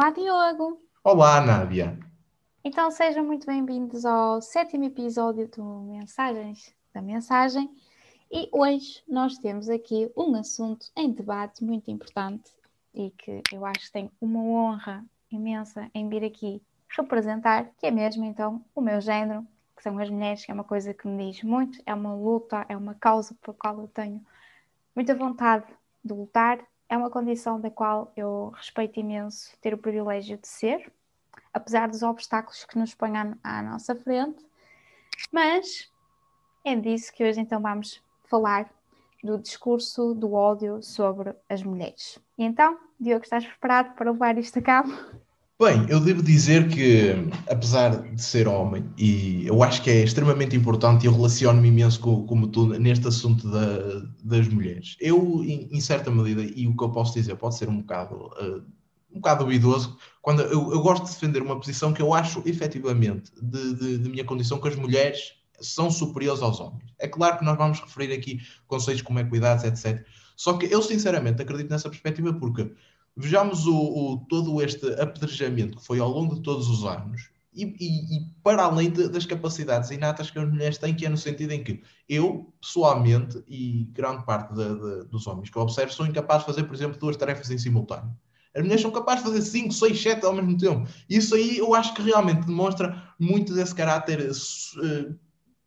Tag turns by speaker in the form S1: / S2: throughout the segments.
S1: Olá, Diogo!
S2: Olá, Nádia!
S1: Então sejam muito bem-vindos ao sétimo episódio do Mensagens da Mensagem e hoje nós temos aqui um assunto em debate muito importante e que eu acho que tem uma honra imensa em vir aqui representar, que é mesmo então o meu género, que são as mulheres, que é uma coisa que me diz muito, é uma luta, é uma causa por qual eu tenho muita vontade de lutar é uma condição da qual eu respeito imenso ter o privilégio de ser, apesar dos obstáculos que nos ponham à nossa frente. Mas é disso que hoje então vamos falar do discurso do ódio sobre as mulheres. E então, Diogo, estás preparado para levar isto a cabo?
S2: Bem, eu devo dizer que, apesar de ser homem, e eu acho que é extremamente importante, e eu relaciono-me imenso com, como tu neste assunto da, das mulheres. Eu, em, em, certa medida, e o que eu posso dizer pode ser um bocado, uh, um bocado duvidoso, quando eu, eu, gosto de defender uma posição que eu acho, efetivamente, de, de, de minha condição, que as mulheres são superiores aos homens. É claro que nós vamos referir aqui conceitos como equidades, etc. Só que eu, sinceramente, acredito nessa perspectiva porque Vejamos o, o, todo este apedrejamento que foi ao longo de todos os anos e, e, e para além de, das capacidades inatas que as mulheres têm, que é no sentido em que eu, pessoalmente, e grande parte de, de, dos homens que eu observo, sou incapaz de fazer, por exemplo, duas tarefas em simultâneo. As mulheres são capazes de fazer 5, 6, 7 ao mesmo tempo. Isso aí eu acho que realmente demonstra muito desse caráter, uh,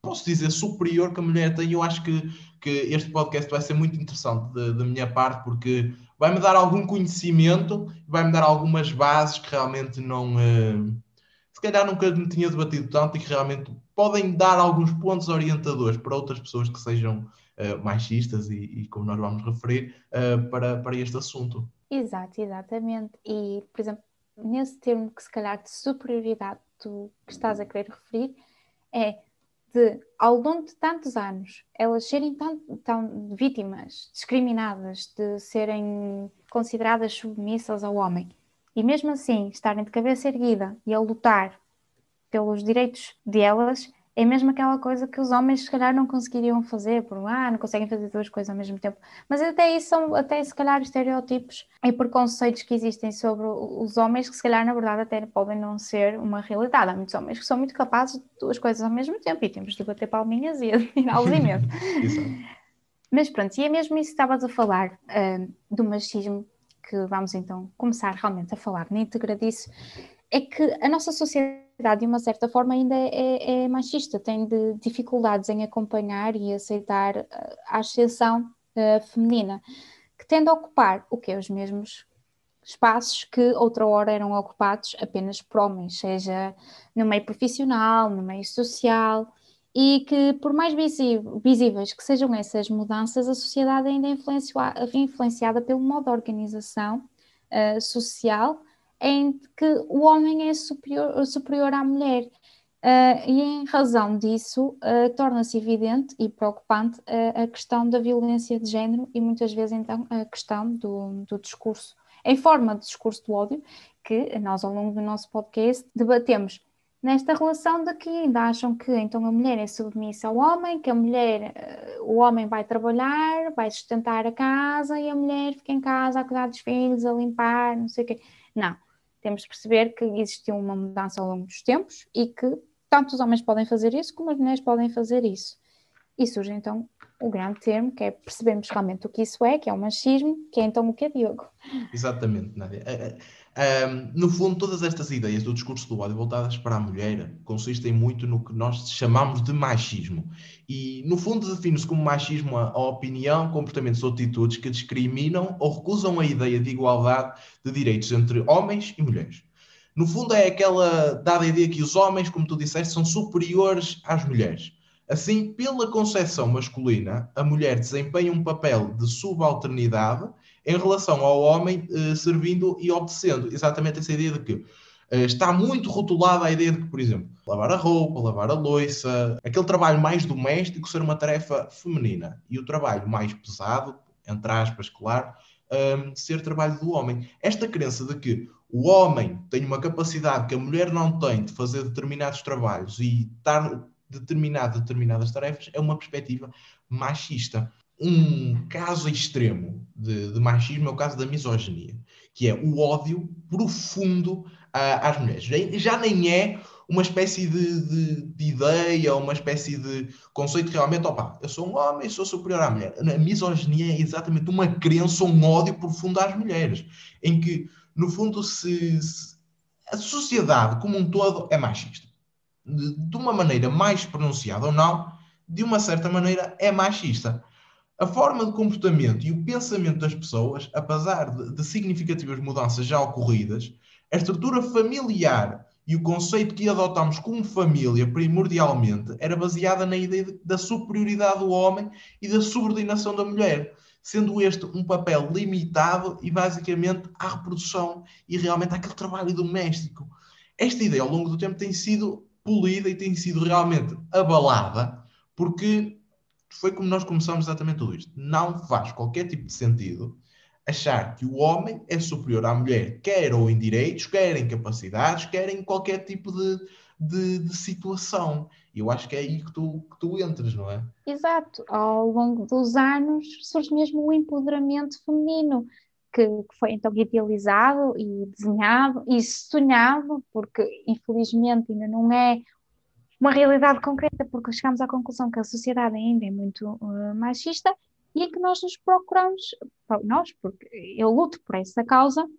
S2: posso dizer, superior que a mulher tem. Eu acho que, que este podcast vai ser muito interessante da minha parte, porque vai-me dar algum conhecimento, vai-me dar algumas bases que realmente não. Uh, se calhar nunca me tinha debatido tanto e que realmente podem dar alguns pontos orientadores para outras pessoas que sejam uh, machistas e, e, como nós vamos referir, uh, para, para este assunto.
S1: Exato, exatamente. E, por exemplo, nesse termo que se calhar de superioridade tu que estás a querer referir, é de, ao longo de tantos anos, elas serem tão, tão vítimas, discriminadas, de serem consideradas submissas ao homem, e mesmo assim estarem de cabeça erguida e a lutar pelos direitos delas, é mesmo aquela coisa que os homens se calhar não conseguiriam fazer, por ah, não conseguem fazer duas coisas ao mesmo tempo. Mas até isso são, até se calhar, estereótipos e preconceitos que existem sobre os homens que se calhar, na verdade, até podem não ser uma realidade. Há muitos homens que são muito capazes de duas coisas ao mesmo tempo e temos de bater palminhas e admirá-los imenso. Mas pronto, e é mesmo isso que estavas a falar, uh, do machismo, que vamos então começar realmente a falar na íntegra disso, é que a nossa sociedade de uma certa forma, ainda é, é, é machista, tem de dificuldades em acompanhar e aceitar eh, a ascensão uh, feminina, que tende a ocupar o que os mesmos espaços que outra hora eram ocupados apenas por homens, seja no meio profissional, no meio social, e que por mais visíveis que sejam essas mudanças, a sociedade ainda é influenciada pelo modo de organização uh, social em que o homem é superior, superior à mulher. Uh, e em razão disso, uh, torna-se evidente e preocupante uh, a questão da violência de género e muitas vezes então a questão do, do, discurso, em forma de discurso do ódio, que nós ao longo do nosso podcast debatemos nesta relação de que ainda acham que então a mulher é submissa ao homem, que a mulher, o homem vai trabalhar, vai sustentar a casa e a mulher fica em casa a cuidar dos filhos, a limpar, não sei o quê. Não temos de perceber que existiu uma mudança ao longo dos tempos e que tanto os homens podem fazer isso como as mulheres podem fazer isso. E surge então o grande termo, que é percebermos realmente o que isso é, que é o machismo, que é então o que é Diogo.
S2: Exatamente, Nádia. Um, no fundo, todas estas ideias do discurso do ódio voltadas para a mulher consistem muito no que nós chamamos de machismo. E, no fundo, define-se como machismo a, a, opinião, comportamentos ou atitudes que discriminam ou recusam a ideia de igualdade de direitos entre homens e mulheres. No fundo, é aquela dada ideia que os homens, como tu disseste, são superiores às mulheres. Assim, pela concepção masculina, a mulher desempenha um papel de subalternidade em relação ao homem eh, servindo e obedecendo. Exatamente essa ideia de que eh, está muito rotulada a ideia de que, por exemplo, lavar a roupa, lavar a louça, aquele trabalho mais doméstico ser uma tarefa feminina e o trabalho mais pesado, entre aspas, claro, um, ehm, ser trabalho do homem. Esta crença de que o homem tem uma capacidade que a mulher não tem de fazer determinados trabalhos e estar determinado determinadas tarefas é uma perspectiva machista um caso extremo de, de, machismo é o caso da misoginia, que é o ódio profundo às mulheres. Já nem é uma espécie de, de, de, ideia, uma espécie de conceito realmente, opa, eu sou um homem, sou superior à mulher. A misoginia é exatamente uma crença, um ódio profundo às mulheres, em que, no fundo, se, se a sociedade como um todo é machista. De, de uma maneira mais pronunciada ou não, de uma certa maneira é machista. A forma de comportamento e o pensamento das pessoas, apesar de, de significativas mudanças já ocorridas, a estrutura familiar e o conceito que adotamos como família, primordialmente, era baseada na ideia de, da superioridade do homem e da subordinação da mulher, sendo este um papel limitado e basicamente à reprodução e realmente àquele trabalho doméstico. Esta ideia, ao longo do tempo, tem sido polida e tem sido realmente abalada, porque foi como nós começamos exatamente tudo isto. Não faz qualquer tipo de sentido achar que o homem é superior à mulher, quer ou em direitos, quer em capacidades, quer em qualquer tipo de, de, de situação. Eu acho que é aí que tu, que tu entras, não é?
S1: Exato. Ao longo dos anos surge mesmo o empoderamento feminino, que, que foi então idealizado e desenhado e sonhado, porque infelizmente ainda não é uma realidade concreta, porque chegamos à conclusão que a sociedade ainda é muito uh, machista e em que nós nos procuramos, nós, porque eu luto por essa causa,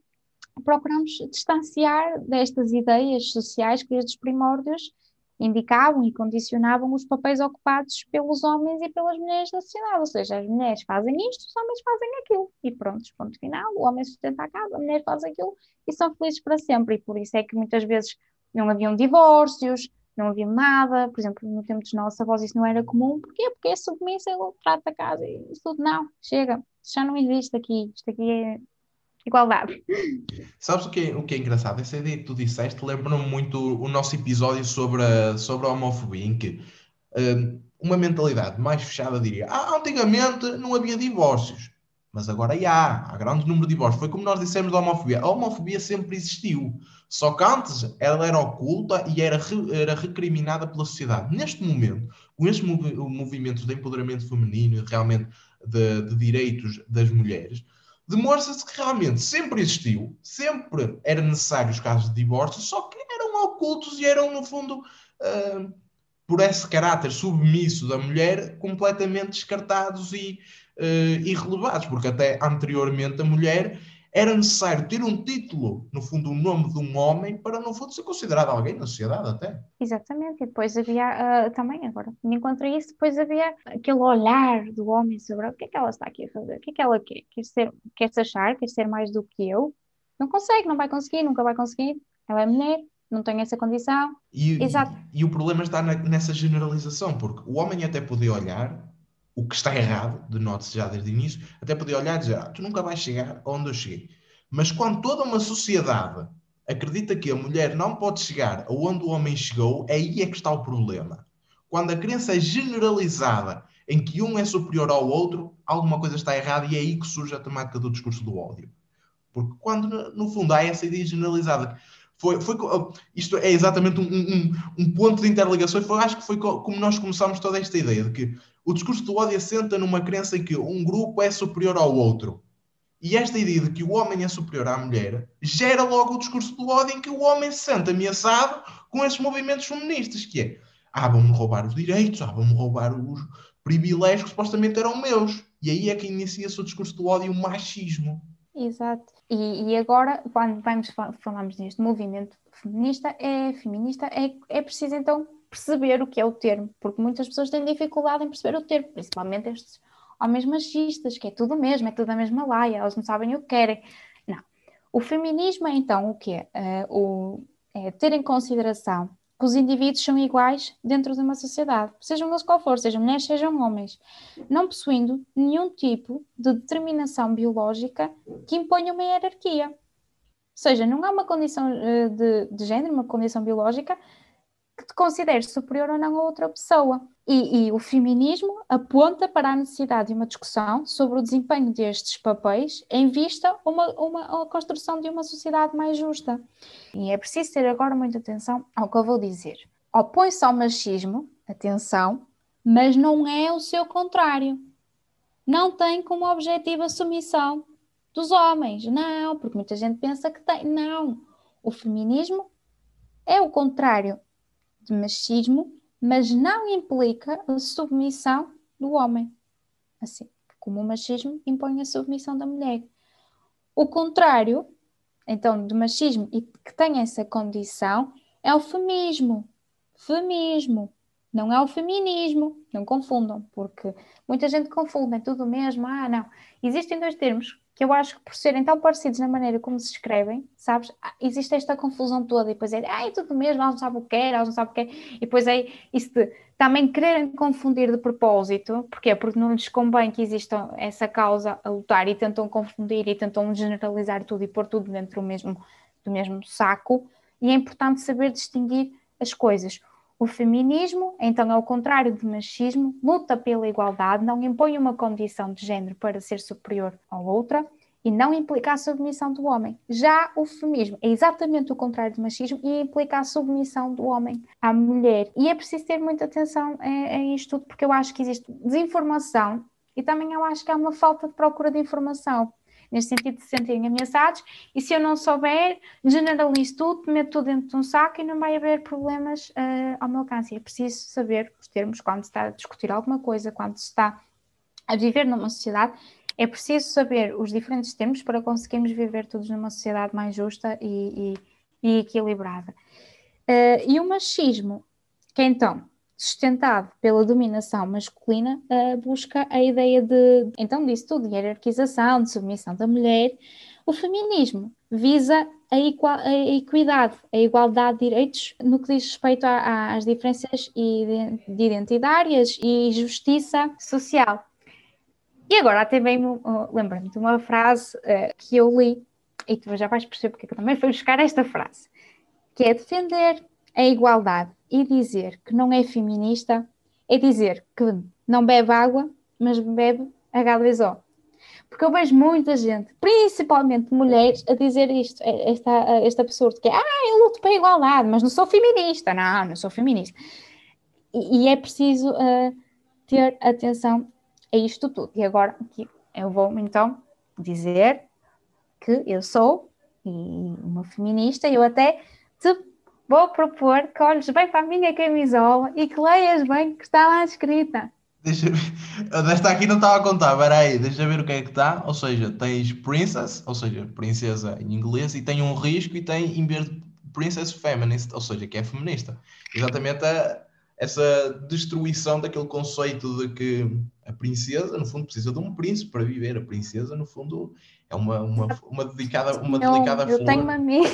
S1: procuramos distanciar destas ideias sociais que desde os primórdios indicavam e condicionavam os papéis ocupados pelos homens e pelas mulheres da sociedade, ou seja, as mulheres fazem isto, os homens fazem aquilo, e pronto, ponto final, o homem sustenta a casa, a mulher faz aquilo, e são felizes para sempre, e por isso é que muitas vezes não haviam divórcios, não havia nada, por exemplo, no tempo dos nossos avós isso não era comum, porquê? Porque é submissa, ele trata a casa, e isso tudo não, chega, já não existe aqui, isto aqui é igualdade.
S2: Sabes o que, é, o que é engraçado? Essa ideia que tu disseste lembra-me muito o nosso episódio sobre a, sobre a homofobia, em que um, uma mentalidade mais fechada diria, ah, antigamente não havia divórcios, mas agora há, há grande número de divórcios. Foi como nós dissemos da homofobia. A homofobia sempre existiu. Só que antes ela era oculta e era, era recriminada pela sociedade. Neste momento, com estes mov movimentos de empoderamento feminino e realmente de, de direitos das mulheres, demonstra-se que realmente sempre existiu, sempre era necessário os casos de divórcio, só que eram ocultos e eram, no fundo, uh, por esse caráter submisso da mulher, completamente descartados e uh, irrelevados, porque até anteriormente a mulher era necessário ter um título, no fundo, o nome de um homem, para, no fundo, ser considerado alguém na sociedade até.
S1: Exatamente, e depois havia uh, também, agora me encontrei isso, depois havia aquele olhar do homem sobre o que é que ela está aqui a fazer, o que é que ela quer, quer, ser, quer se achar, quer ser mais do que eu, não consegue, não vai conseguir, nunca vai conseguir, ela é mulher, não tem essa condição.
S2: E, Exato. E, e o problema está na, nessa generalização, porque o homem até podia olhar o que está errado, denote-se já desde o início, até podia olhar e dizer, ah, tu nunca vais chegar onde eu cheguei. Mas quando toda uma sociedade acredita que a mulher não pode chegar aonde o homem chegou, aí é que está o problema. Quando a crença é generalizada em que um é superior ao outro, alguma coisa está errada e é aí que surge a temática do discurso do ódio. Porque quando, no fundo, há essa ideia generalizada. Foi, foi, isto é exatamente um, um, um ponto de interligação. Foi, acho que foi como nós começámos toda esta ideia de que o discurso do ódio assenta numa crença em que um grupo é superior ao outro. E esta ideia de que o homem é superior à mulher gera logo o discurso do ódio em que o homem se sente ameaçado com esses movimentos feministas, que é ah, vão-me roubar os direitos, ah, vão-me roubar os privilégios que supostamente eram meus. E aí é que inicia-se o discurso do ódio o machismo.
S1: Exato. E, e agora, quando vamos, falamos neste movimento feminista, é feminista, é, é preciso então perceber o que é o termo, porque muitas pessoas têm dificuldade em perceber o termo, principalmente estes homens machistas, que é tudo mesmo, é tudo a mesma laia, elas não sabem o que querem. Não. O feminismo é então o quê? Uh, o, é ter em consideração que os indivíduos são iguais dentro de uma sociedade, sejam eles qual for, sejam mulheres, sejam homens, não possuindo nenhum tipo de determinação biológica que imponha uma hierarquia. Ou seja, não há uma condição uh, de, de género, uma condição biológica que te consideres superior ou não a outra pessoa. E, e, o feminismo aponta para a necessidade de uma discussão sobre o desempenho destes papéis em vista uma, uma, a construção de uma sociedade mais justa. E é preciso ter agora muita atenção ao que eu vou dizer. Opõe-se ao machismo, atenção, mas não é o seu contrário. Não tem como objetivo a submissão, dos homens. Não, porque muita gente pensa que tem. Não. O feminismo é o contrário de machismo, mas não implica a submissão do homem. Assim, como o machismo impõe a submissão da mulher. O contrário, então, do machismo e que tem essa condição é o feminismo. Feminismo. Não é o feminismo. Não confundam, porque muita gente confunde, é tudo mesmo. Ah, não. Existem dois termos que eu acho que por serem tão parecidos na maneira como se escrevem, sabes? Ah, existe esta confusão toda e depois é, ai, tudo mesmo, elas não sabem o que é, elas não sabem o que é, e depois é isso de também quererem confundir de propósito, porquê? Porque não lhes convém que exista essa causa a lutar e tentam confundir e tentam generalizar tudo e pôr tudo dentro do mesmo, do mesmo saco, e é importante saber distinguir as coisas. O feminismo, então, é o contrário do machismo, luta pela igualdade, não impõe uma condição de género para ser superior à outra e não implica a submissão do homem. Já o feminismo é exatamente o contrário do machismo e implica a submissão do homem à mulher. E é preciso ter muita atenção a isto tudo, porque eu acho que existe desinformação e também eu acho que há uma falta de procura de informação neste sentido se sentirem ameaçados, e se eu não souber, generalizo tudo, meto tudo dentro de um saco e não vai haver problemas uh, ao meu alcance. É preciso saber os termos quando se está a discutir alguma coisa, quando se está a viver numa sociedade, é preciso saber os diferentes termos para conseguirmos viver todos numa sociedade mais justa e, e, e equilibrada. Uh, e o machismo, que então sustentado pela dominação masculina, uh, busca a ideia de, então, disso tudo, de hierarquização, de submissão da mulher. O feminismo visa a, igual, a equidade, a igualdade de direitos no que diz respeito às diferenças de identitárias e justiça social. E agora até bem uh, lembrando de uma frase uh, que eu li, e tu já vais perceber porque eu também fui buscar esta frase, que é defender a igualdade e dizer que não é feminista é dizer que não bebe água, mas bebe H2O. Porque eu vejo muita gente, principalmente mulheres, a dizer isto, esta, este absurdo, que é, ah, eu luto pela igualdade, mas não sou feminista. Não, não sou feminista. E, e é preciso uh, ter atenção a isto tudo. E agora aqui eu vou então dizer que eu sou uma feminista, eu até te vou propor que olhes bem para a minha camisola e que leias bem o que está lá escrita.
S2: Deixa Desta aqui não estava a contar, peraí, deixa ver o que é que está. Ou seja, tens princess, ou seja, princesa em inglês, e tem um risco e tem em vez de princess feminist, ou seja, que é feminista. Exatamente a, essa destruição daquele conceito de que a princesa, no fundo, precisa de um príncipe para viver. A princesa, no fundo, é uma, uma, uma dedicada, uma eu, delicada
S1: eu flor. Eu tenho uma amiga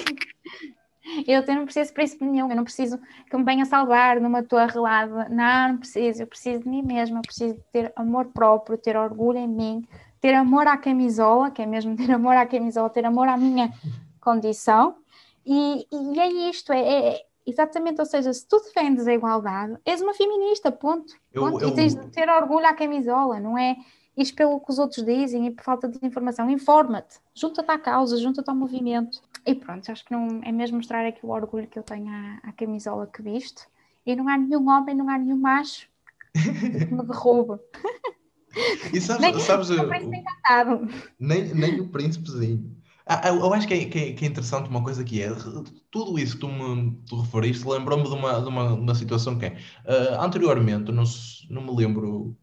S1: eu, eu não preciso de príncipe nenhum, eu não preciso que me venha salvar numa torre lá. Não, não preciso, eu preciso de mim mesma, eu preciso de ter amor próprio, ter orgulho em mim, ter amor à camisola, que é mesmo ter amor à camisola, ter amor à minha condição. E, e é isto, é, é, exatamente, ou seja, se tu defendes a igualdade, és uma feminista, ponto. ponto. Eu, eu... E tens de ter orgulho à camisola, não é? Isto pelo que os outros dizem e por falta de informação. Informa-te, junta-te à causa, junta-te ao movimento. E pronto, acho que não é mesmo mostrar aqui o orgulho que eu tenho à, à camisola que visto. E não há nenhum homem, não há nenhum macho que me derrube.
S2: E sabes, nem, sabes o, encantado. Nem, nem o príncipezinho. Ah, eu acho que é, que, é, que é, interessante uma coisa que é, tudo isso que tu me tu referiste lembrou-me de uma, de uma, uma situação que é, uh, anteriormente, não, não me lembro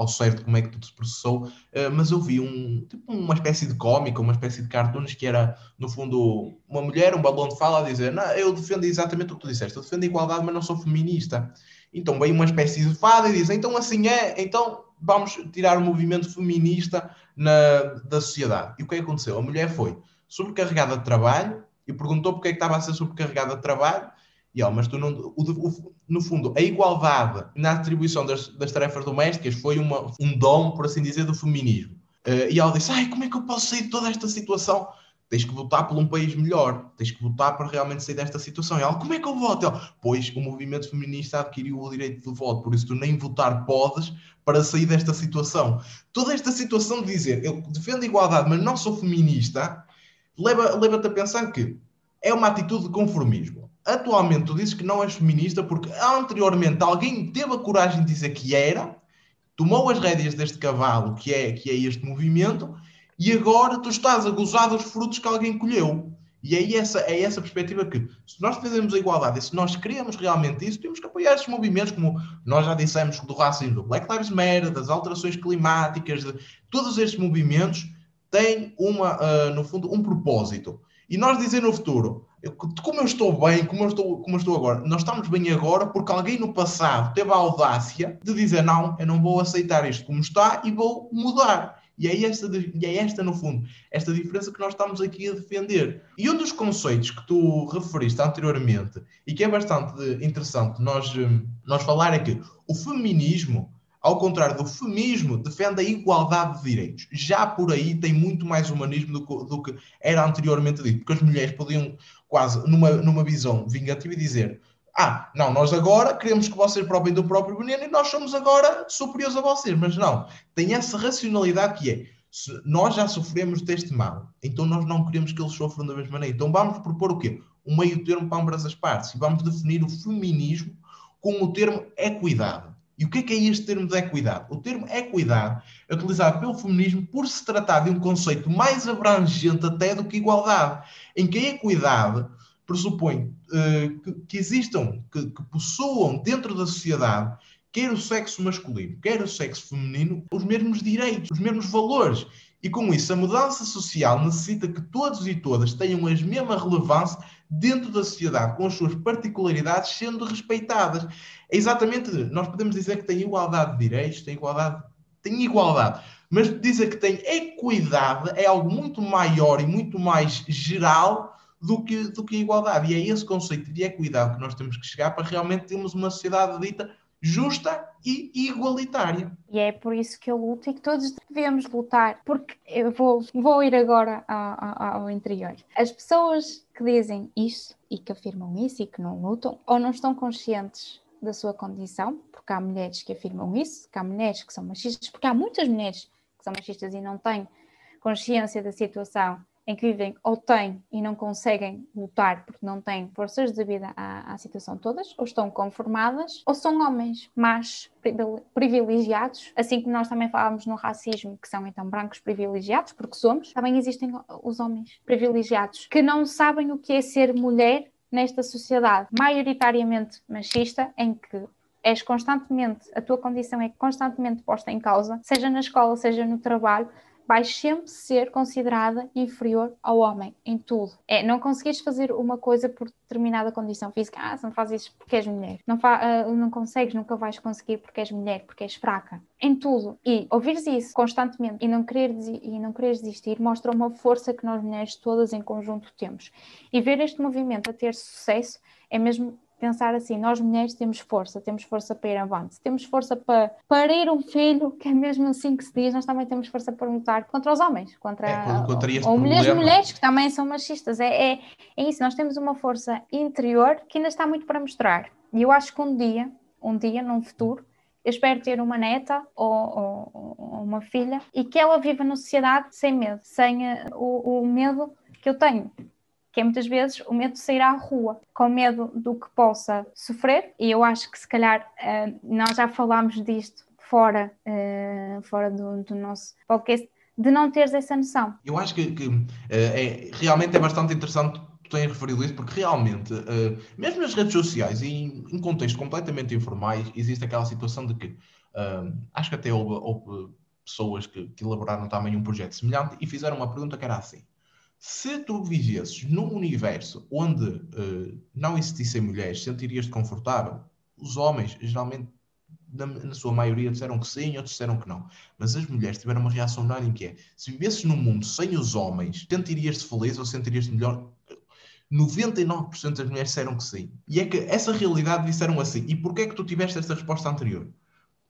S2: ao certo como é que tudo se processou, uh, mas eu vi um, tipo, uma espécie de cómica, uma espécie de cartoons que era, no fundo, uma mulher, um balão de fala a dizer: não, eu defendo exatamente o que tu disseste, eu defendo a igualdade, mas não sou feminista. Então veio uma espécie de fada e diz: então assim é, então vamos tirar o movimento feminista na, da sociedade. E o que, é que aconteceu? A mulher foi sobrecarregada de trabalho e perguntou porque é que estava a ser sobrecarregada de trabalho e, ó, mas tu não, o, o, no fundo, a igualdade na atribuição das, das tarefas domésticas foi uma, um dom, por assim dizer, do feminismo. Uh, e ela disse: Ai, como é que eu posso sair de toda esta situação? Tens que votar por um país melhor, tens que votar para realmente sair desta situação. E ela, como é que eu voto? Pois o movimento feminista adquiriu o direito de voto, por isso tu nem votar podes para sair desta situação. Toda esta situação de dizer eu defendo a igualdade, mas não sou feminista, leva-te leva a pensar que é uma atitude de conformismo atualmente tu dizes que não és feminista porque anteriormente alguém teve a coragem de dizer que era, tomou as rédeas deste cavalo que é, que é este movimento e agora tu estás a gozar dos frutos que alguém colheu. E é essa, é essa perspectiva que, se nós defendemos a igualdade e se nós queremos realmente isso, temos que apoiar esses movimentos, como nós já dissemos do racismo, do Black Lives Matter, das alterações climáticas, de, todos estes movimentos têm uma, uh, no fundo, um propósito. E nós dizer no futuro, como eu estou bem, como eu estou, como eu estou agora, nós estamos bem agora porque alguém no passado teve a audácia de dizer não, eu não vou aceitar isto como está e vou mudar. E é, esta, e é esta, no fundo, esta diferença que nós estamos aqui a defender. E um dos conceitos que tu referiste anteriormente e que é bastante interessante nós, hum, nós falar é que o feminismo, ao contrário do feminismo, defende a igualdade de direitos. Já por aí tem muito mais humanismo do que, do que era anteriormente dito, porque as mulheres podiam quase, numa, numa visão vingativa, dizer ah, não, nós agora queremos que vocês provem do próprio veneno e nós somos agora superiores a vocês. Mas não, tem essa racionalidade que é, nós já sofremos deste mal, então nós não queremos que eles sofram da mesma maneira. Então vamos propor o quê? Um meio termo para ambas as partes. E vamos definir o feminismo com o termo equidade. E o que é que é este termo de equidade? O termo equidade é utilizado pelo feminismo por se tratar de um conceito mais abrangente até do que igualdade, em que a equidade pressupõe uh, que, que, existam, que, que possuam dentro da sociedade, quer o sexo masculino, quer o sexo feminino, os mesmos direitos, os mesmos valores. E com isso, a mudança social necessita que todos e todas tenham a mesma relevância dentro da sociedade, com as suas particularidades sendo respeitadas. É exatamente, nós podemos dizer que tem igualdade de direitos, tem igualdade, tem igualdade, mas dizer que tem equidade é algo muito maior e muito mais geral do que, do que a igualdade. E é esse conceito de equidade que nós temos que chegar para realmente termos uma sociedade dita justa e igualitária.
S1: E é por isso que eu luto e que todos devemos lutar, porque eu vou, vou ir agora ao, ao interior. As pessoas que dizem isso e que afirmam isso e que não lutam, ou não estão conscientes da sua condição, porque há mulheres que afirmam isso, que há mulheres que são machistas, porque há muitas mulheres que são machistas e não têm consciência da situação em que vivem ou têm e não conseguem lutar porque não têm forças devido à, à situação todas, ou estão conformadas, ou são homens mas privilegiados, assim como nós também falávamos no racismo, que são então brancos privilegiados, porque somos, também existem os homens privilegiados que não sabem o que é ser mulher nesta sociedade maioritariamente machista, em que és constantemente, a tua condição é constantemente posta em causa, seja na escola, seja no trabalho, vais sempre ser considerada inferior ao homem em tudo. É, não conseguires fazer uma coisa por determinada condição física. Ah, não fazes isso porque és mulher. Não, fa uh, não consegues, nunca vais conseguir porque és mulher, porque és fraca. Em tudo. E ouvires isso constantemente e não querer e não querer desistir mostra uma força que nós mulheres todas em conjunto temos. E ver este movimento a ter sucesso é mesmo pensar assim, nós mulheres temos força, temos força para ir avante, temos força para parir um filho, que é mesmo assim que se diz, nós também temos força para lutar contra os homens, contra, é, ou, ou mulheres, mulheres que também são machistas, é, é, é isso, nós temos uma força interior que ainda está muito para mostrar, e eu acho que um dia, um dia, num futuro, eu espero ter uma neta ou, ou, ou uma filha e que ela viva na sociedade sem medo, sem uh, o, o medo que eu tenho que é muitas vezes o medo de sair à rua, com medo do que possa sofrer, e eu acho que se calhar uh, nós já falámos disto fora, uh, fora do, do, nosso podcast, de não teres essa noção.
S2: Eu acho que, que uh, é, realmente é bastante interessante tu tens referido isso, porque realmente, mesmo nas redes sociais e em, em contextos completamente informais, existe aquela situação de que acho que até houve, houve pessoas que, que elaboraram também um projeto semelhante e fizeram uma pergunta que era assim se tu vivesses num universo onde uh, não existissem mulheres, sentirias-te confortável? Os homens, geralmente, na, na, sua maioria, disseram que sim, outros disseram que não. Mas as mulheres tiveram uma reação unânime que é, se vivesses num mundo sem os homens, sentirias-te feliz ou sentirias-te melhor? 99% das mulheres disseram que sim. E é que essa realidade disseram assim. E porquê é que tu tiveste esta resposta anterior?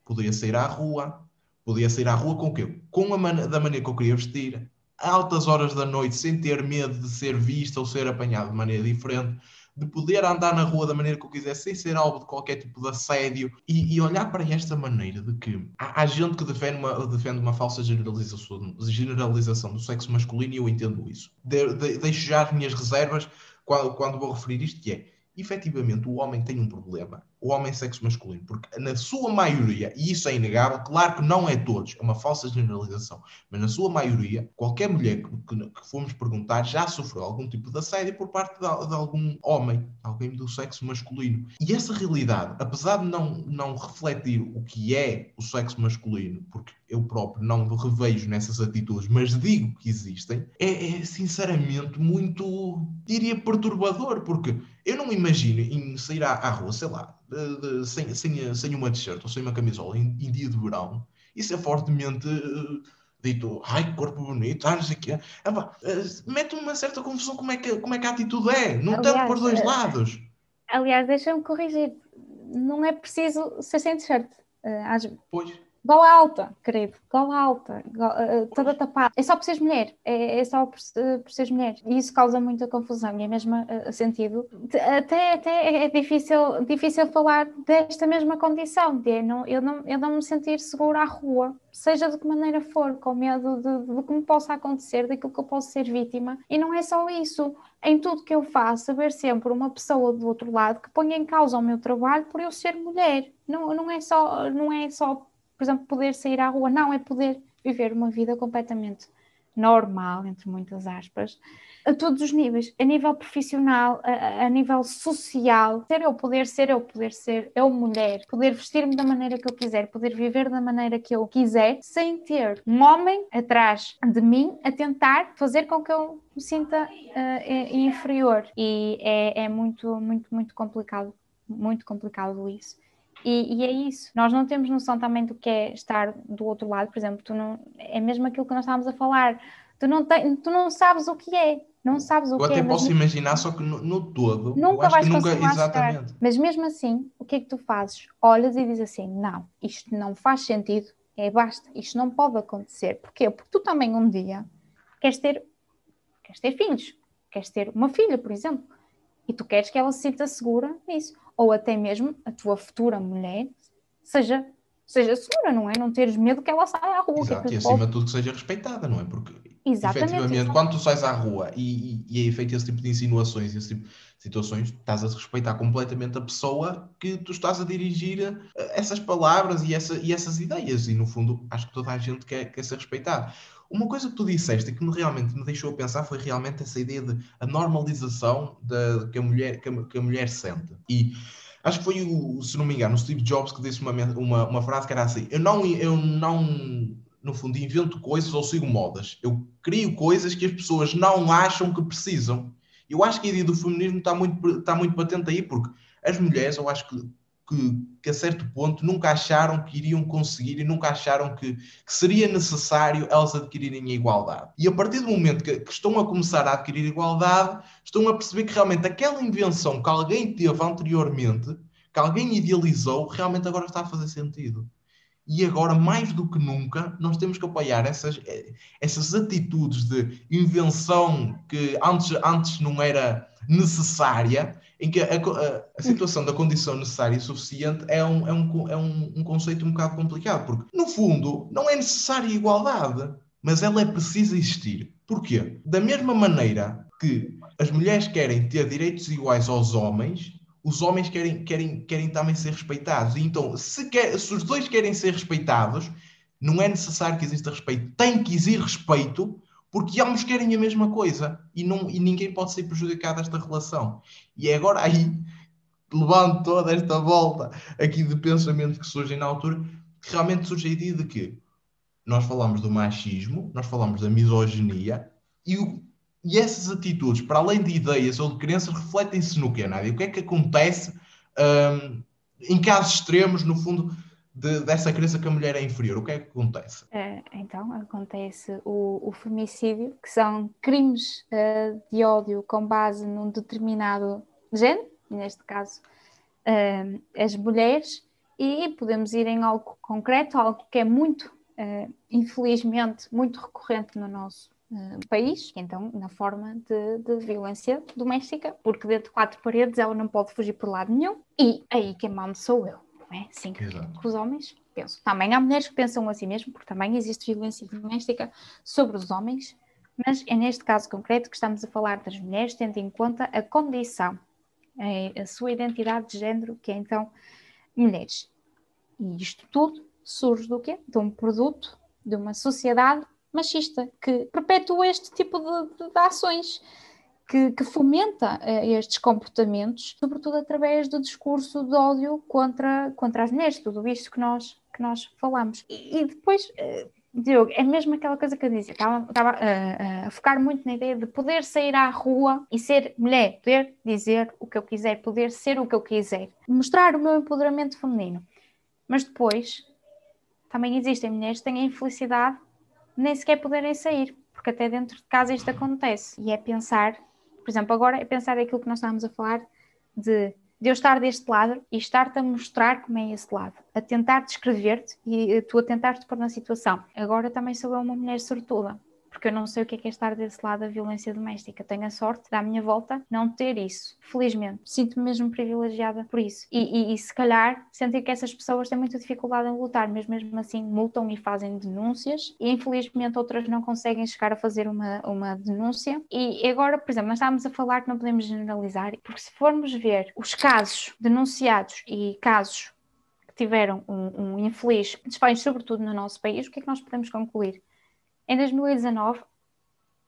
S2: Podia sair à rua. Podia sair à rua com o quê? Com a man da maneira que eu queria vestir altas horas da noite sem ter medo de ser vista ou ser apanhado de maneira diferente, de poder andar na rua da maneira que eu quiser, sem ser alvo de qualquer tipo de assédio, e, e olhar para esta maneira de que há, há gente que defende uma, defende uma falsa generalização, generalização do sexo masculino e eu entendo isso. De, de, deixo já as minhas reservas quando, quando vou referir isto, que é, efetivamente, o homem tem um problema o homem sexo masculino, porque na sua maioria, e isso é inegável, claro que não é todos, é uma falsa generalização, mas na sua maioria, qualquer mulher que, que, que fomos perguntar já sofreu algum tipo de assédio por parte de, de, algum homem, alguém do sexo masculino. E essa realidade, apesar de não, não refletir o que é o sexo masculino, porque eu próprio não revejo nessas atitudes, mas digo que existem, é, é sinceramente muito, diria, perturbador, porque eu não imagino em sair à, à rua, sei lá, sem, sem, sem uma t-shirt ou sem uma camisola em, em, dia de verão. Isso é fortemente uh, dito, ai, que corpo bonito, ah, não sei o quê. uh, mete uma certa confusão como é que, como é que a atitude é, não aliás, tanto por dois uh, lados.
S1: Aliás, deixa-me corrigir, não é preciso ser sem t-shirt. Às...
S2: Pois
S1: Gola alta, querido, gola alta, gola, uh, toda tapada. É só por seres mulher, é, é só por, uh, por seres mulher. E isso causa muita confusão e é mesmo uh, sentido. Até, até é difícil, difícil falar desta mesma condição, de não, eu, não, eu não me sentir segura à rua, seja de que maneira for, com medo de, de, de que me possa acontecer, daquilo que eu posso ser vítima. E não é só isso. Em tudo que eu faço, haver sempre uma pessoa do outro lado que ponha em causa o meu trabalho por eu ser mulher. Não, não, é, só, não é só por exemplo, poder sair à rua, não, é poder viver uma vida completamente normal, entre muitas aspas, a todos os níveis, a nível profissional, a, a, nível social, ser eu, poder ser eu, poder ser eu mulher, poder vestir-me da maneira que eu quiser, poder viver da maneira que eu quiser, sem ter um homem atrás de mim a tentar fazer com que eu me sinta uh, inferior. E é, é muito, muito, muito complicado, muito complicado isso. E, e, é isso. Nós não temos noção também do que é estar do outro lado, por exemplo, tu não, é mesmo aquilo que nós estávamos a falar. Tu não, te, tu não sabes o que é, não sabes o
S2: eu
S1: que
S2: é. Eu
S1: até
S2: posso imaginar, só que no, no todo,
S1: nunca vais
S2: nunca,
S1: exatamente. Mas mesmo assim, o que é que tu fazes? Olhas e dizes assim: não, isto não faz sentido, é basta, isto não pode acontecer. Porquê? Porque tu também um dia queres ter, queres ter filhos, queres ter uma filha, por exemplo, e tu queres que ela se sinta segura nisso ou até mesmo a tua futura mulher seja, seja segura, não é? Não teres medo que ela saia à rua.
S2: Exato, e acima de tudo que seja respeitada, não é? Porque
S1: Exatamente,
S2: efetivamente,
S1: exatamente.
S2: quando tu sais à rua e, e, e é feito esse tipo de insinuações, esse tipo de situações, estás a respeitar completamente a pessoa que tu estás a dirigir eh, essas palavras e, essa, e essas ideias. E no fundo, acho que toda a gente quer, quer ser respeitada. Uma coisa que tu disseste que me, realmente me deixou a pensar foi realmente essa ideia de a normalização da, que, a mulher, que, a, que a mulher sente. E acho que foi o, se não me engano, o Steve Jobs que disse uma, uma, uma frase que era assim: eu não, eu não, no fundo, invento coisas ou sigo modas. Eu crio coisas que as pessoas não acham que precisam. Eu acho que a ideia do feminismo está muito, está muito patente aí, porque as mulheres, eu acho que que, que, a certo ponto nunca acharam que iriam conseguir e nunca acharam que, que seria necessário elas adquirirem a igualdade. E a partir do momento que, que, estão a começar a adquirir igualdade, estão a perceber que realmente aquela invenção que alguém teve anteriormente, que alguém idealizou, realmente agora está a fazer sentido. E agora, mais do que nunca, nós temos que apoiar essas, essas atitudes de invenção que antes, antes não era necessária em que a, a, a, situação da condição necessária e suficiente é, um, é, um, é um, um, conceito um bocado complicado, porque, no fundo, não é necessária igualdade, mas ela é precisa existir. Porquê? Da mesma maneira que as mulheres querem ter direitos iguais aos homens, os homens querem, querem, querem também ser respeitados. E então, se, quer, se os dois querem ser respeitados, não é necessário que exista respeito, tem que existir respeito porque ambos querem a mesma coisa e, não, e ninguém pode ser prejudicado desta relação. E é agora aí, levando toda esta volta aqui de pensamentos que surgem na altura, que realmente surge a ideia de que nós falamos do machismo, nós falamos da misoginia e, o, e essas atitudes, para além de ideias ou de crenças, refletem-se no que, Nádia? O que é que acontece um, em casos extremos, no fundo, de, dessa crença que a mulher é inferior? O que é que acontece?
S1: É, então, acontece o, o femicídio, que são crimes uh, de ódio com base num determinado género, neste caso uh, as mulheres, e podemos ir em algo concreto, algo que é muito, uh, infelizmente, muito recorrente no nosso país, então na forma de, de, violência doméstica, porque dentro de quatro paredes ela não pode fugir por lado nenhum, e aí quem manda sou eu é? Sim, que os homens pensam. Também há mulheres que pensam assim mesmo, porque também existe violência doméstica sobre os homens, mas é neste caso concreto que estamos a falar das mulheres, tendo em conta a condição é a sua identidade de género, que é então mulheres. E isto tudo surge do quê? De um produto, de uma sociedade machista que perpetua este tipo de, de, de ações. Que, que, fomenta uh, estes comportamentos, sobretudo através do discurso de ódio contra, contra as mulheres, tudo isto que nós, que nós falamos. E, e depois, uh, Diogo, é mesmo aquela coisa que eu dizia, estava, estava uh, a focar muito na ideia de poder sair à rua e ser mulher, poder dizer o que eu quiser, poder ser o que eu quiser, mostrar o meu empoderamento feminino. Mas depois, também existem mulheres que têm a infelicidade nem sequer poderem sair, porque até dentro de casa isto acontece. E é pensar, por exemplo, agora é pensar aquilo que nós estávamos a falar de, de eu estar deste lado e estar-te a mostrar como é esse lado, a tentar descrever-te e tu a tentar te pôr na situação. Agora também sou eu uma mulher sortuda, porque eu não sei o que é, que é estar desse lado da violência doméstica. Tenho a sorte, da minha volta, não ter isso. Felizmente, sinto-me mesmo privilegiada por isso. E, e, e, se calhar sentir que essas pessoas têm muita dificuldade em lutar, mas mesmo assim multam e fazem denúncias, e infelizmente outras não conseguem chegar a fazer uma, uma denúncia. E agora, por exemplo, nós estávamos a falar que não podemos generalizar, porque se formos ver os casos denunciados e casos tiveram um, um infeliz desfecho, sobretudo no nosso país, o que é que nós podemos concluir? Em 2019,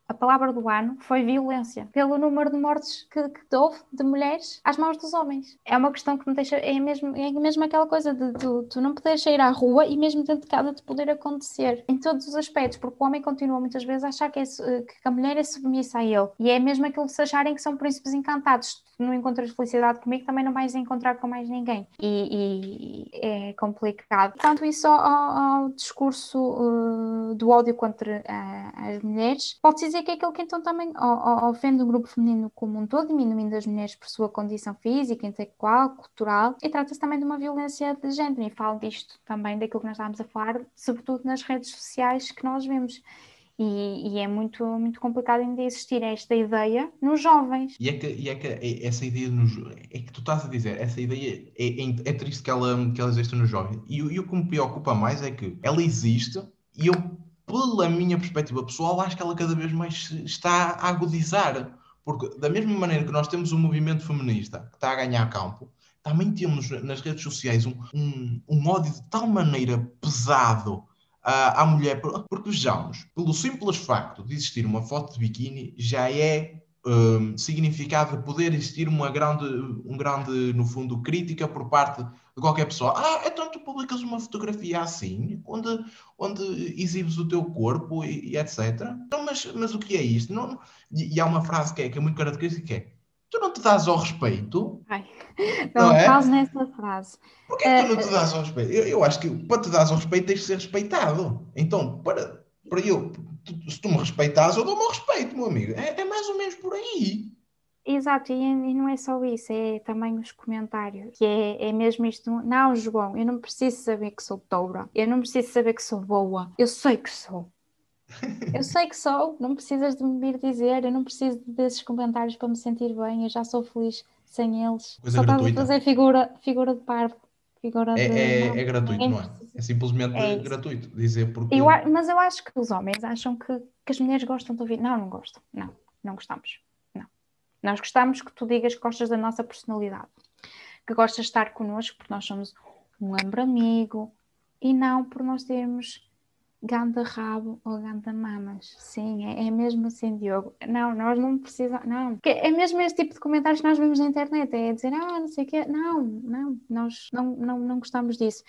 S1: a palavra do ano foi violência, pelo número de mortes que, que houve de mulheres às mãos dos homens. É uma questão que me deixa, é mesmo, é mesmo aquela coisa de tu, tu não poderes sair à rua e mesmo dentro de casa de poder acontecer, em todos os aspectos, porque o homem continua muitas vezes a achar que, é, que a mulher é submissa a ele, e é mesmo aquilo de se acharem que são príncipes encantados. Se não encontras felicidade comigo, também não vais encontrar com mais ninguém. E, e é complicado. Tanto isso ao, ao discurso uh, do ódio contra uh, as mulheres, pode-se dizer que é aquilo que então também ofende o grupo feminino como um todo, diminuindo as mulheres por sua condição física, intelectual, cultural, e trata-se também de uma violência de género, e falo disto também daquilo que nós estávamos a falar, sobretudo nas redes sociais que nós vemos. E, e, é muito, muito complicado ainda existir esta ideia nos jovens.
S2: E é que, e é que essa ideia nos, é que tu estás a dizer, essa ideia é, é, é triste que ela, que ela existe nos jovens. E, e o que me preocupa mais é que ela existe e eu pela minha perspectiva pessoal, acho que ela cada vez mais está a agudizar. Porque, da mesma maneira que nós temos um movimento feminista que está a ganhar campo, também temos nas redes sociais um, um, um ódio de tal maneira pesado uh, à mulher. Porque, vejamos, pelo simples facto de existir uma foto de biquíni, já é um, significado de poder existir uma grande, um grande, no fundo, crítica por parte de qualquer pessoa. Ah, então tu publicas uma fotografia assim, onde, onde exibes o teu corpo e, e etc. Então, mas, mas o que é isto? Não, e, e, há uma frase que é, que é muito característica que é tu não te dás ao respeito.
S1: Ai, não, não é? faz nessa frase.
S2: Porquê que tu não te eh, dás ao respeito? Eu, eu acho que para te dar ao respeito tens de ser respeitado. Então, para, para eu tu, se tu me respeitas, eu dou-me respeito, meu amigo. É, é, mais ou menos por aí.
S1: Exato, e, e, não é só isso, é também os comentários, que é, é mesmo isto, não João, eu não preciso saber que sou toura, eu não preciso saber que sou boa, eu sei que sou. Eu sei que sou, não precisas de me vir dizer, eu não preciso desses comentários para me sentir bem, eu já sou feliz sem eles. Coisa Só gratuita. estás a fazer figura, figura de parvo. Figura
S2: é,
S1: de,
S2: é, é gratuito, não é? É simplesmente é gratuito dizer porque.
S1: Eu, mas eu acho que os homens acham que, que as mulheres gostam de ouvir. Não, não gostam. Não, não gostamos. Não. Nós gostamos que tu digas que gostas da nossa personalidade, que gostas de estar connosco porque nós somos um ombro amigo e não por nós termos ganda rabo ou ganda mamas. Sim, é, é, mesmo assim, Diogo. Não, nós não precisamos. Não. É mesmo este tipo de comentários que nós vemos na internet. É dizer, ah, não sei o quê. Não, não, nós não, não, não gostamos disso.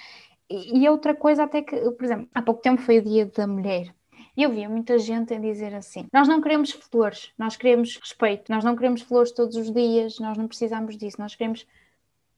S1: E, outra coisa, até que, por exemplo, há pouco tempo foi o Dia da Mulher. E eu via muita gente a dizer assim: nós não queremos flores, nós queremos respeito, nós não queremos flores todos os dias, nós não precisamos disso, nós queremos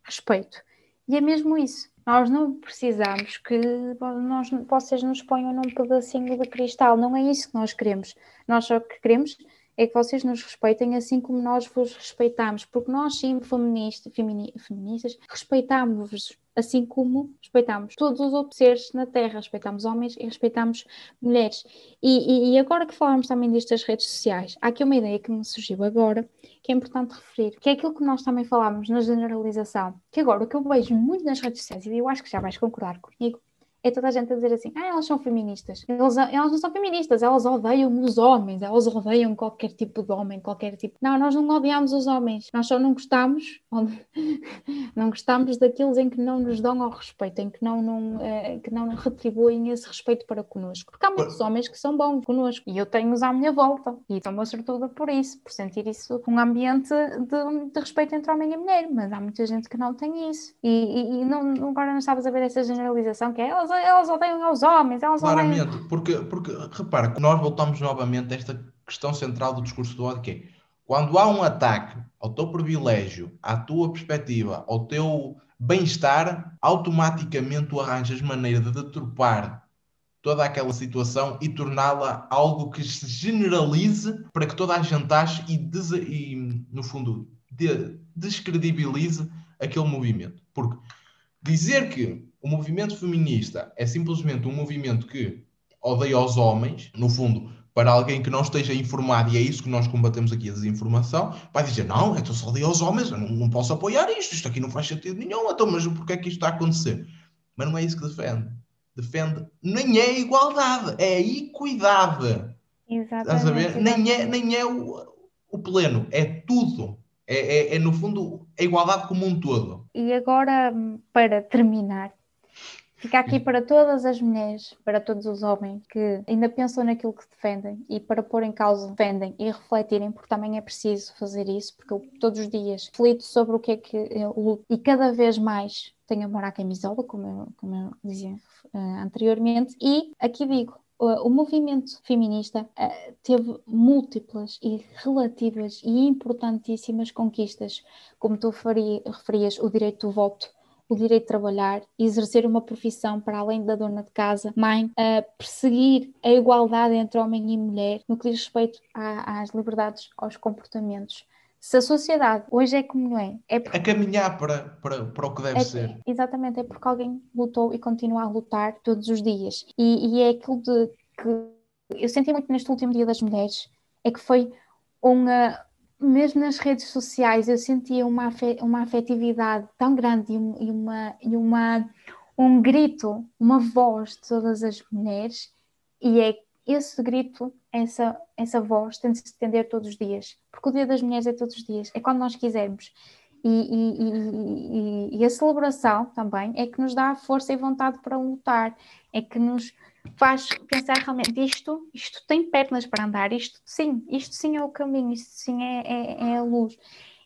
S1: respeito. E é mesmo isso. Nós não precisamos que nós, vocês nos ponham num pedacinho de cristal, não é isso que nós queremos. Nós só que queremos é que vocês nos respeitem assim como nós vos respeitamos, porque nós, sim, feministas, feministas respeitamos-vos assim como respeitamos todos os outros seres na Terra, respeitamos homens e respeitamos mulheres. E, e, e, agora que falamos também destas redes sociais, há aqui uma ideia que me surgiu agora, que é importante referir, que é aquilo que nós também falámos na generalização, que agora o que eu vejo muito nas redes sociais, e eu acho que já vais concordar comigo, é toda a gente a dizer assim: ah, elas são feministas. Elas, elas não são feministas, elas odeiam os homens, elas odeiam qualquer tipo de homem, qualquer tipo. Não, nós não odiamos os homens, nós só não gostamos, não gostamos daqueles em que não nos dão ao respeito, em que não, não, eh, que não retribuem esse respeito para connosco. Porque há muitos homens que são bons connosco e eu tenho-os à minha volta e estou-me sortuda por isso, por sentir isso um ambiente de, de, respeito entre homem e mulher, mas há muita gente que não tem isso. E, e, e não, agora não estavas a ver essa generalização que é elas, elas odeiam aos homens, elas
S2: Claramente,
S1: odeiam...
S2: porque, porque repara, nós voltamos novamente a esta questão central do discurso do ódio que é quando há um ataque ao teu privilégio, à tua perspectiva, ao teu bem-estar, automaticamente tu arranjas maneira de deturpar toda aquela situação e torná-la algo que se generalize para que toda a gente ache e, e no fundo, de descredibilize aquele movimento. Porque dizer que o movimento feminista é simplesmente um movimento que odeia os homens, no fundo, para alguém que não esteja informado, e é isso que nós combatemos aqui, a desinformação, vai dizer, não, então só odeia os homens, eu não, não, posso apoiar isto, isto aqui não faz sentido nenhum, então, mas porquê é que isto está a acontecer? Mas não é isso que defende. Defende, nem é igualdade, é equidade. Exatamente. Estás a ver? Nem é, nem é o, o pleno, é tudo. É, é, é, no fundo, a igualdade como um todo.
S1: E agora, para terminar, fica aqui para todas as mulheres, para todos os homens que ainda pensam naquilo que defendem e para pôr em causa defendem e refletirem, porque também é preciso fazer isso, porque eu todos os dias reflito sobre o que é que eu luto e cada vez mais tenho amor à camisola, como eu, como eu dizia uh, anteriormente, e aqui digo, o movimento feminista uh, teve múltiplas e relativas e importantíssimas conquistas, como tu referias, o direito do voto, o direito de trabalhar, exercer uma profissão para além da dona de casa, mãe, perseguir a igualdade entre homem e mulher no que diz respeito à, às liberdades, aos comportamentos. Se a sociedade hoje é como é, é
S2: a caminhar para, para, para o que deve
S1: é,
S2: ser.
S1: Exatamente, é porque alguém lutou e continua a lutar todos os dias. E, e é aquilo de que eu senti muito neste último Dia das Mulheres, é que foi uma, mesmo nas redes sociais, eu sentia uma, uma afetividade tão grande e, uma, e uma, um grito, uma voz de todas as mulheres, e é esse grito, essa, essa voz tem de se estender todos os dias, porque o Dia das Mulheres é todos os dias, é quando nós quisermos. E, e, e, e, a celebração também é que nos dá força e vontade para lutar, é que nos faz pensar realmente isto, isto tem pernas para andar, isto sim, isto sim é o caminho, isto sim é, é, é a luz.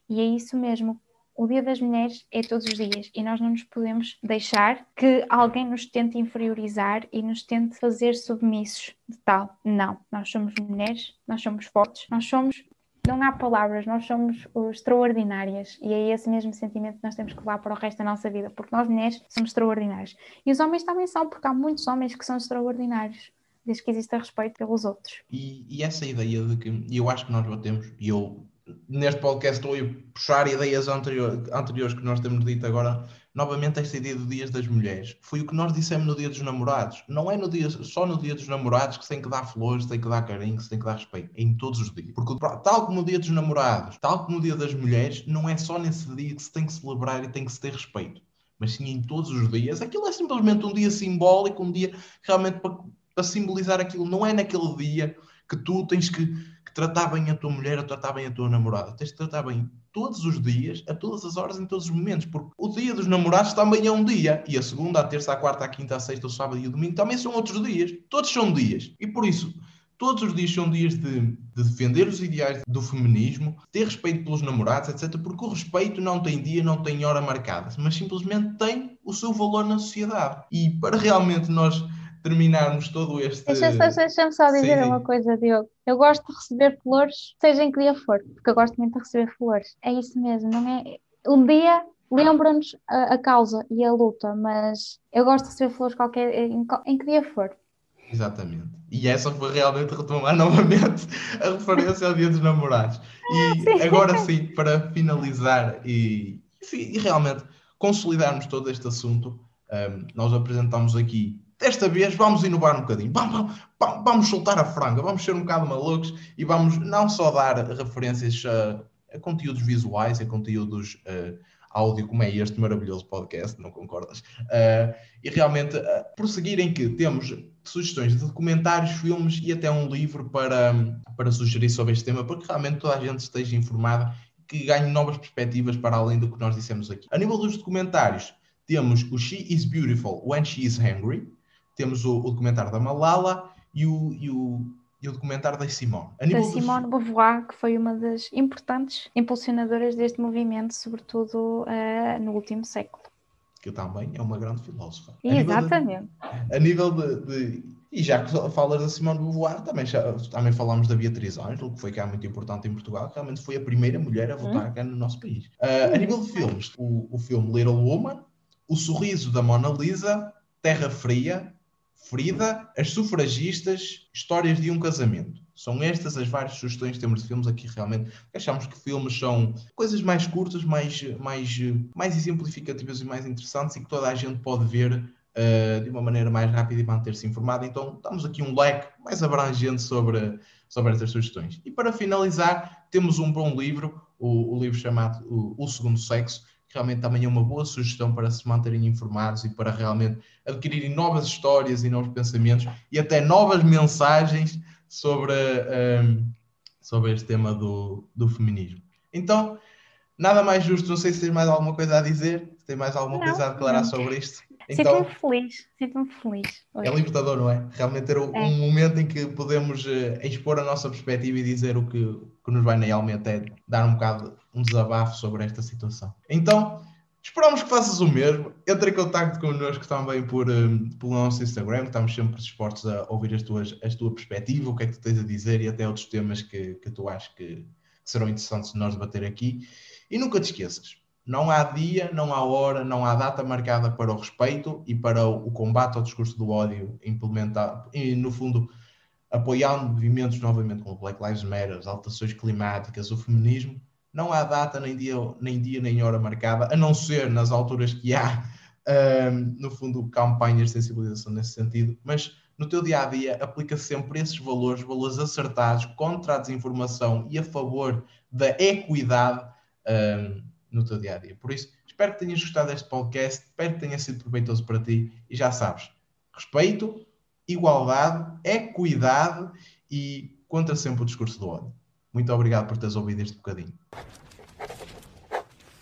S1: E é isso mesmo, o Dia das Mulheres é todos os dias e nós não nos podemos deixar que alguém nos tente inferiorizar e nos tente fazer submissos de tal. Não, nós somos mulheres, nós somos fortes, nós somos. Não há palavras, nós somos extraordinárias e é esse mesmo sentimento que nós temos que levar para o resto da nossa vida, porque nós mulheres somos extraordinárias. E os homens também são, porque há muitos homens que são extraordinários desde que exista respeito pelos outros.
S2: E, e, essa ideia de que, eu acho que nós batemos, e eu neste podcast estou a puxar ideias anterior, anteriores que nós temos dito agora, novamente esta ideia do Dia das Mulheres. Foi o que nós dissemos no Dia dos Namorados. Não é no dia, só no Dia dos Namorados que se tem que dar flores, tem que dar carinho, que se tem que dar respeito. É em todos os dias. Porque tal como no Dia dos Namorados, tal como no Dia das Mulheres, não é só nesse dia que se tem que celebrar e tem que se ter respeito. Mas sim em todos os dias. Aquilo é simplesmente um dia simbólico, um dia realmente para, para simbolizar aquilo. Não é naquele dia que tu tens que, que, tratar bem a tua mulher ou tratar bem a tua namorada. Tens de tratar bem todos os dias, a todas as horas, em todos os momentos, porque o dia dos namorados também é um dia, e a segunda, a terça, a quarta, a quinta, a sexta, o sábado e o domingo também são outros dias. Todos são dias. E por isso, todos os dias são dias de, de, defender os ideais do feminismo, ter respeito pelos namorados, etc. Porque o respeito não tem dia, não tem hora marcada, mas simplesmente tem o seu valor na sociedade. E para realmente nós terminarmos todo este.
S1: Deixa-me deixa só dizer Sim. uma coisa, Diogo. Eu gosto de receber flores, seja em que dia for, porque eu gosto muito de receber flores. É isso mesmo, não é? Um dia lembra-nos a, a, causa e a luta, mas eu gosto de receber flores qualquer, em, em que dia for.
S2: Exatamente. E essa foi realmente retomar novamente a referência ao Dia dos Namorados. E sim. agora sim, para finalizar e, e realmente consolidarmos todo este assunto, um, nós apresentamos aqui desta vez vamos inovar um bocadinho, vamos, vamos, vamos, soltar a franga, vamos ser um bocado malucos e vamos não só dar referências a, a conteúdos visuais, a conteúdos uh, áudio como é este maravilhoso podcast, não concordas? Uh, e realmente uh, prosseguirem que temos sugestões de documentários, filmes e até um livro para, para sugerir sobre este tema, para que realmente toda a gente esteja informada que ganhe novas perspectivas para além do que nós dissemos aqui. A nível dos documentários, temos o She is Beautiful When She is Hungry, temos o, o documentário da Malala e o, e o, e o documentário da Simone.
S1: A da Simone dos... Beauvoir, que foi uma das importantes impulsionadoras deste movimento, sobretudo uh, no último século.
S2: Que também é uma grande filósofa.
S1: Exatamente.
S2: A nível de, a nível de, de e já que falas da Simone Beauvoir, também, já, também falamos da Beatriz Ângelo, que foi cá muito importante em Portugal, que realmente foi a primeira mulher a votar hum. cá no nosso país. Uh, a nível de filmes, o, o filme Little Woman, O Sorriso da Mona Lisa, Terra Fria, Frida, As Sufragistas, Histórias de um Casamento. São estas as várias sugestões que temos de filmes aqui realmente. Achamos que filmes são coisas mais curtas, mais, mais, mais exemplificativas e mais interessantes e que toda a gente pode ver uh, de uma maneira mais rápida e manter-se informado. Então, damos aqui um leque mais abrangente sobre, sobre estas sugestões. E para finalizar, temos um bom livro, o, o livro chamado o Segundo Sexo, realmente também é uma boa sugestão para se manterem informados e para realmente adquirirem novas histórias e novos pensamentos e até novas mensagens sobre, um, sobre este tema do, do feminismo. Então, nada mais justo, não sei se tens mais alguma coisa a dizer, se tens mais alguma não, coisa a declarar não. sobre isto.
S1: Então, sinto-me feliz, sinto-me feliz.
S2: Hoje. É libertador, não é? Realmente ter um, é. um momento em que podemos uh, expor a nossa perspectiva e dizer o que, que nos vai na alma e até dar um bocado um desabafo sobre esta situação. Então, esperamos que faças o mesmo. Entre em contato connosco também por, um, pelo nosso Instagram, estamos sempre dispostos a ouvir as tuas, as tua perspectiva, o que é que tu tens a dizer e até outros temas que, que tu achas que, que serão interessantes de nós debater aqui. E nunca te esqueças, não há dia, não há hora, não há data marcada para o respeito e para o combate ao discurso do ódio implementar e, no fundo, apoiando movimentos novamente como Black Lives Matter, as alterações climáticas, o feminismo. Não há data, nem dia, nem dia, nem hora marcada, a não ser nas alturas que há, um, no fundo, campanhas de sensibilização nesse sentido, mas no teu dia a dia aplica sempre esses valores, valores acertados contra a desinformação e a favor da equidade. Um, no teu dia a dia. Por isso, espero que tenhas gostado deste podcast, espero que tenha sido proveitoso para ti e já sabes, respeito, igualdade, equidade e contra sempre o discurso do ódio. Muito obrigado por teres ouvido este bocadinho.